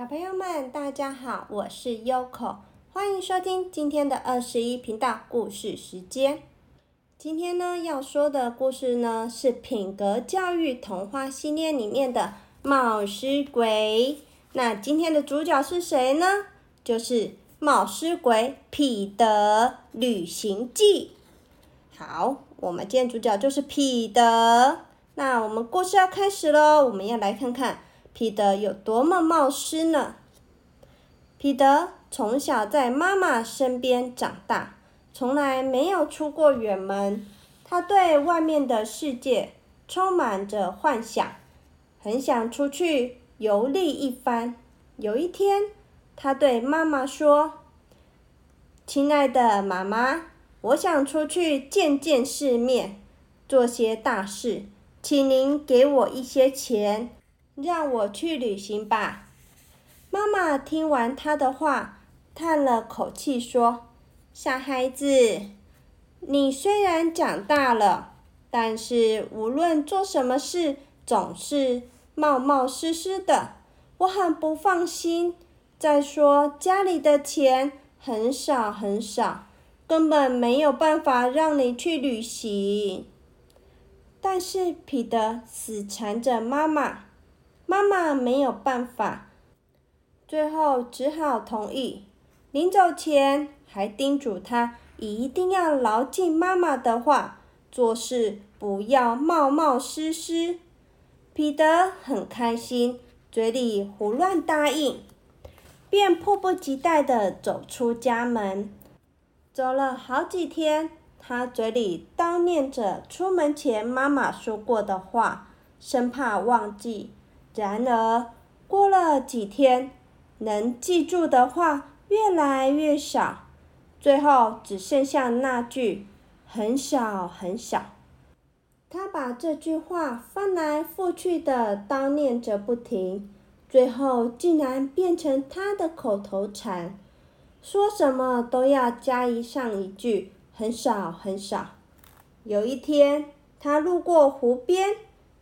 小朋友们，大家好，我是 Yoko，欢迎收听今天的二十一频道故事时间。今天呢要说的故事呢是品格教育童话系列里面的《冒失鬼》。那今天的主角是谁呢？就是冒失鬼彼得旅行记。好，我们今天主角就是彼得。那我们故事要开始喽，我们要来看看。彼得有多么冒失呢？彼得从小在妈妈身边长大，从来没有出过远门。他对外面的世界充满着幻想，很想出去游历一番。有一天，他对妈妈说：“亲爱的妈妈，我想出去见见世面，做些大事，请您给我一些钱。”让我去旅行吧。妈妈听完他的话，叹了口气说：“傻孩子，你虽然长大了，但是无论做什么事，总是冒冒失失的，我很不放心。再说家里的钱很少很少，根本没有办法让你去旅行。”但是彼得死缠着妈妈。妈妈没有办法，最后只好同意。临走前还叮嘱他一定要牢记妈妈的话，做事不要冒冒失失。彼得很开心，嘴里胡乱答应，便迫不及待地走出家门。走了好几天，他嘴里叨念着出门前妈妈说过的话，生怕忘记。然而，过了几天，能记住的话越来越少，最后只剩下那句“很小很小”。他把这句话翻来覆去的叨念着不停，最后竟然变成他的口头禅，说什么都要加一上一句“很少很少”。有一天，他路过湖边。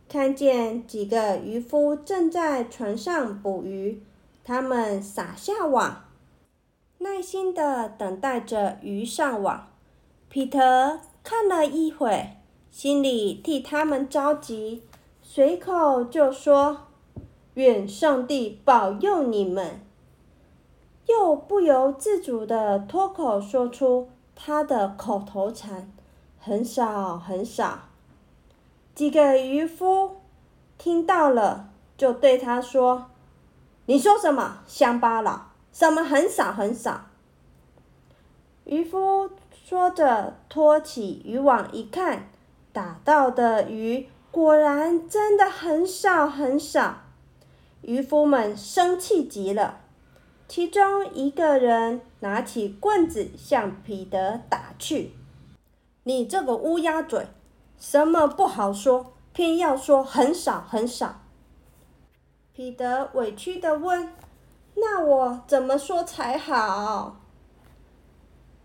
看见几个渔夫正在船上捕鱼，他们撒下网，耐心的等待着鱼上网。彼得看了一会，心里替他们着急，随口就说：“愿上帝保佑你们。”又不由自主的脱口说出他的口头禅：“很少，很少。”几个渔夫听到了，就对他说：“你说什么？乡巴佬！什么很少很少？”渔夫说着，拖起渔网一看，打到的鱼果然真的很少很少。渔夫们生气极了，其中一个人拿起棍子向彼得打去：“你这个乌鸦嘴！”什么不好说，偏要说很少很少。彼得委屈的问：“那我怎么说才好？”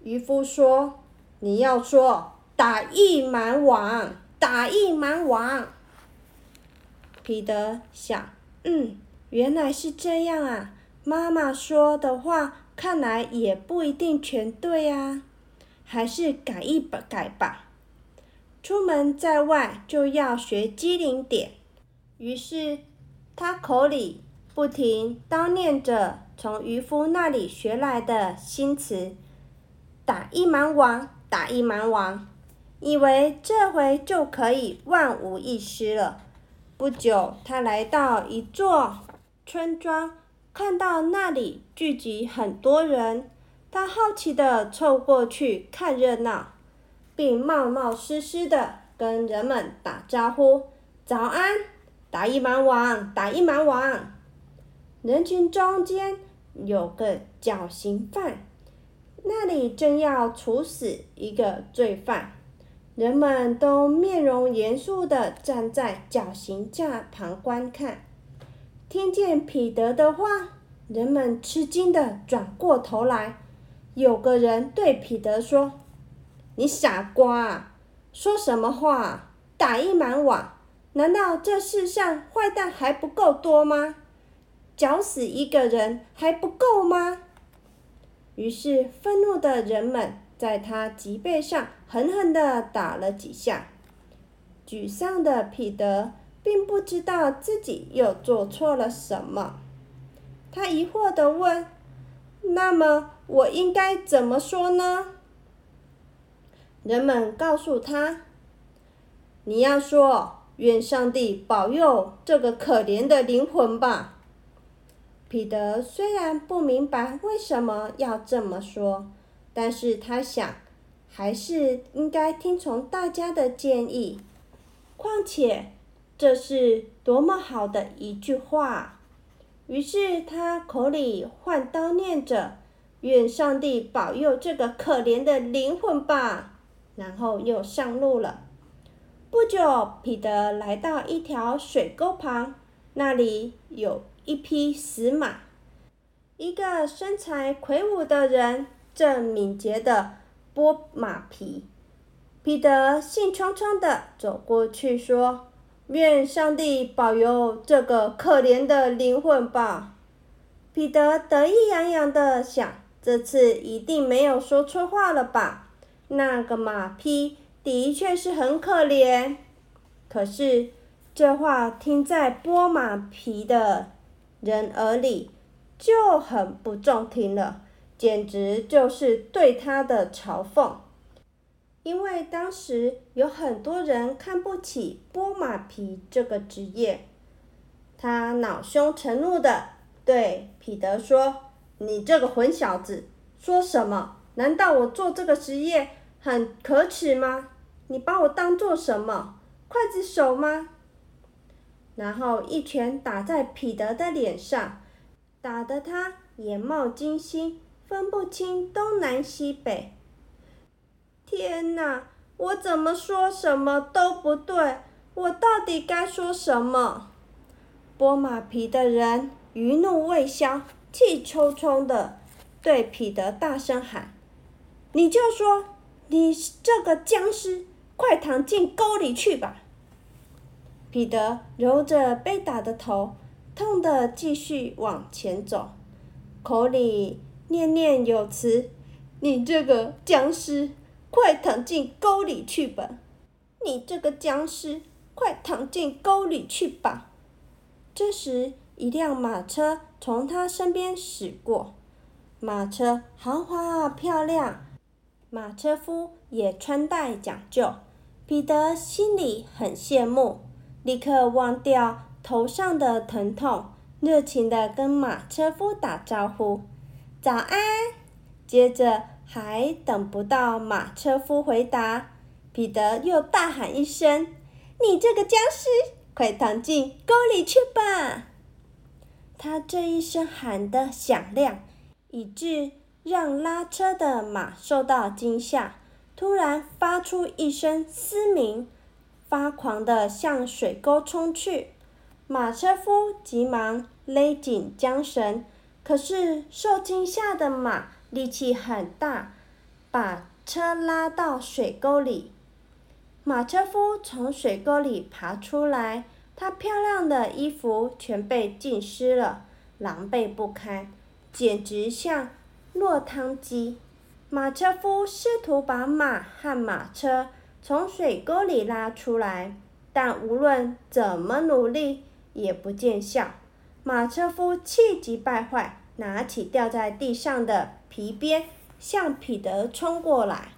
渔夫说：“你要说打一满网，打一满网。”彼得想：“嗯，原来是这样啊。妈妈说的话，看来也不一定全对啊，还是改一改吧。”出门在外就要学机灵点，于是他口里不停叨念着从渔夫那里学来的新词：“打一满网，打一满网。”以为这回就可以万无一失了。不久，他来到一座村庄，看到那里聚集很多人，他好奇地凑过去看热闹。并冒冒失失的跟人们打招呼：“早安，打一满网，打一满网。”人群中间有个绞刑犯，那里正要处死一个罪犯，人们都面容严肃的站在绞刑架旁观看。听见彼得的话，人们吃惊的转过头来，有个人对彼得说。你傻瓜，说什么话？打一满网，难道这世上坏蛋还不够多吗？绞死一个人还不够吗？于是，愤怒的人们在他脊背上狠狠地打了几下。沮丧的彼得并不知道自己又做错了什么，他疑惑地问：“那么，我应该怎么说呢？”人们告诉他：“你要说，愿上帝保佑这个可怜的灵魂吧。”彼得虽然不明白为什么要这么说，但是他想，还是应该听从大家的建议。况且，这是多么好的一句话！于是他口里换刀念着：“愿上帝保佑这个可怜的灵魂吧。”然后又上路了。不久，彼得来到一条水沟旁，那里有。一匹死马，一个身材魁梧的人正敏捷地剥马皮。彼得兴冲冲地走过去说：“愿上帝保佑这个可怜的灵魂吧。”彼得得意洋洋地想：“这次一定没有说错话了吧？那个马匹的确是很可怜。”可是这话听在剥马皮的。人耳里就很不中听了，简直就是对他的嘲讽。因为当时有很多人看不起剥马皮这个职业，他恼羞成怒的对彼得说：“你这个混小子，说什么？难道我做这个职业很可耻吗？你把我当做什么？刽子手吗？”然后一拳打在彼得的脸上，打得他眼冒金星，分不清东南西北。天哪！我怎么说什么都不对，我到底该说什么？剥马皮的人余怒未消，气冲冲的对彼得大声喊：“你就说，你这个僵尸，快躺进沟里去吧！”彼得揉着被打的头，痛的继续往前走，口里念念有词：“你这个僵尸，快躺进沟里去吧！你这个僵尸，快躺进沟里去吧！”这时，一辆马车从他身边驶过，马车豪华漂亮，马车夫也穿戴讲究。彼得心里很羡慕。立刻忘掉头上的疼痛，热情地跟马车夫打招呼：“早安！”接着还等不到马车夫回答，彼得又大喊一声：“你这个僵尸，快躺进沟里去吧！”他这一声喊的响亮，以致让拉车的马受到惊吓，突然发出一声嘶鸣。发狂地向水沟冲去，马车夫急忙勒紧缰绳，可是受惊吓的马力气很大，把车拉到水沟里。马车夫从水沟里爬出来，他漂亮的衣服全被浸湿了，狼狈不堪，简直像落汤鸡。马车夫试图把马和马车。从水沟里拉出来，但无论怎么努力也不见效。马车夫气急败坏，拿起掉在地上的皮鞭，向彼得冲过来。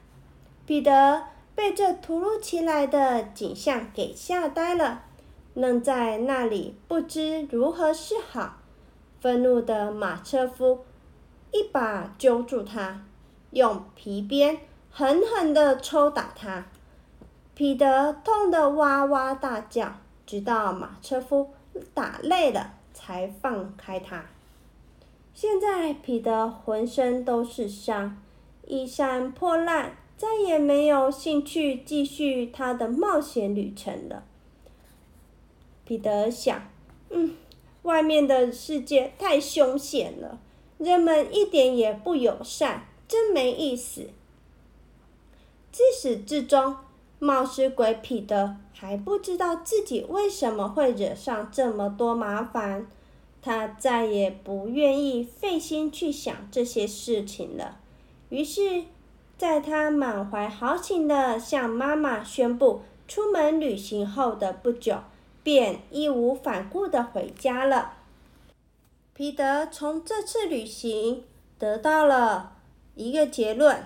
彼得被这突如其来的景象给吓呆了，愣在那里，不知如何是好。愤怒的马车夫一把揪住他，用皮鞭狠狠地抽打他。彼得痛得哇哇大叫，直到马车夫打累了才放开他。现在彼得浑身都是伤，衣衫破烂，再也没有兴趣继续他的冒险旅程了。彼得想：“嗯，外面的世界太凶险了，人们一点也不友善，真没意思。”自始至终。冒失鬼彼得还不知道自己为什么会惹上这么多麻烦，他再也不愿意费心去想这些事情了。于是，在他满怀豪情的向妈妈宣布出门旅行后的不久，便义无反顾的回家了。彼得从这次旅行得到了一个结论：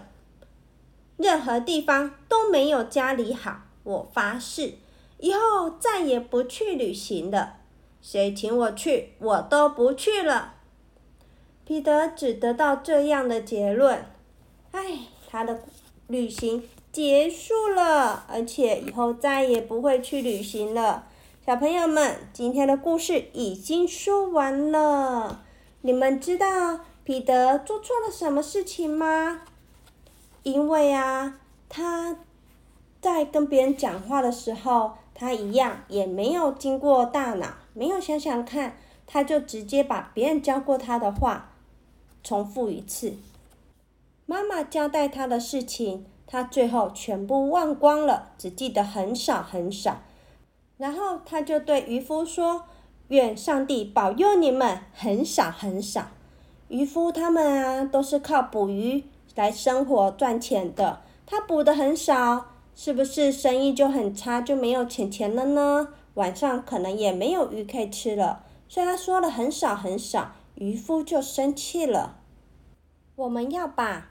任何地方都没有家里好。我发誓，以后再也不去旅行了。谁请我去，我都不去了。彼得只得到这样的结论。唉，他的旅行结束了，而且以后再也不会去旅行了。小朋友们，今天的故事已经说完了。你们知道彼得做错了什么事情吗？因为啊，他在跟别人讲话的时候，他一样也没有经过大脑，没有想想看，他就直接把别人教过他的话重复一次。妈妈交代他的事情，他最后全部忘光了，只记得很少很少。然后他就对渔夫说：“愿上帝保佑你们，很少很少。”渔夫他们啊，都是靠捕鱼来生活赚钱的。他捕的很少，是不是生意就很差，就没有钱钱了呢？晚上可能也没有鱼可以吃了。所以他说了很少很少，渔夫就生气了。我们要把，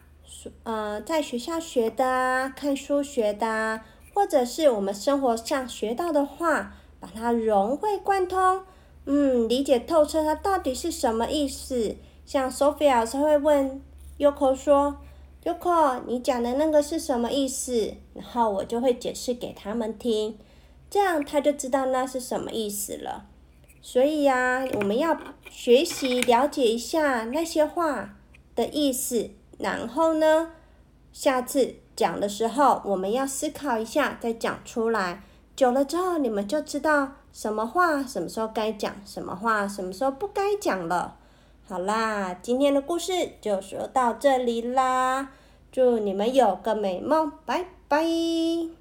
呃，在学校学的、看书学的。或者是我们生活上学到的话，把它融会贯通，嗯，理解透彻，它到底是什么意思？像 Sophia 老师会问 Yoko 说：“Yoko，你讲的那个是什么意思？”然后我就会解释给他们听，这样他就知道那是什么意思了。所以呀，我们要学习了解一下那些话的意思，然后呢，下次。讲的时候，我们要思考一下再讲出来。久了之后，你们就知道什么话什么时候该讲，什么话什么时候不该讲了。好啦，今天的故事就说到这里啦，祝你们有个美梦，拜拜。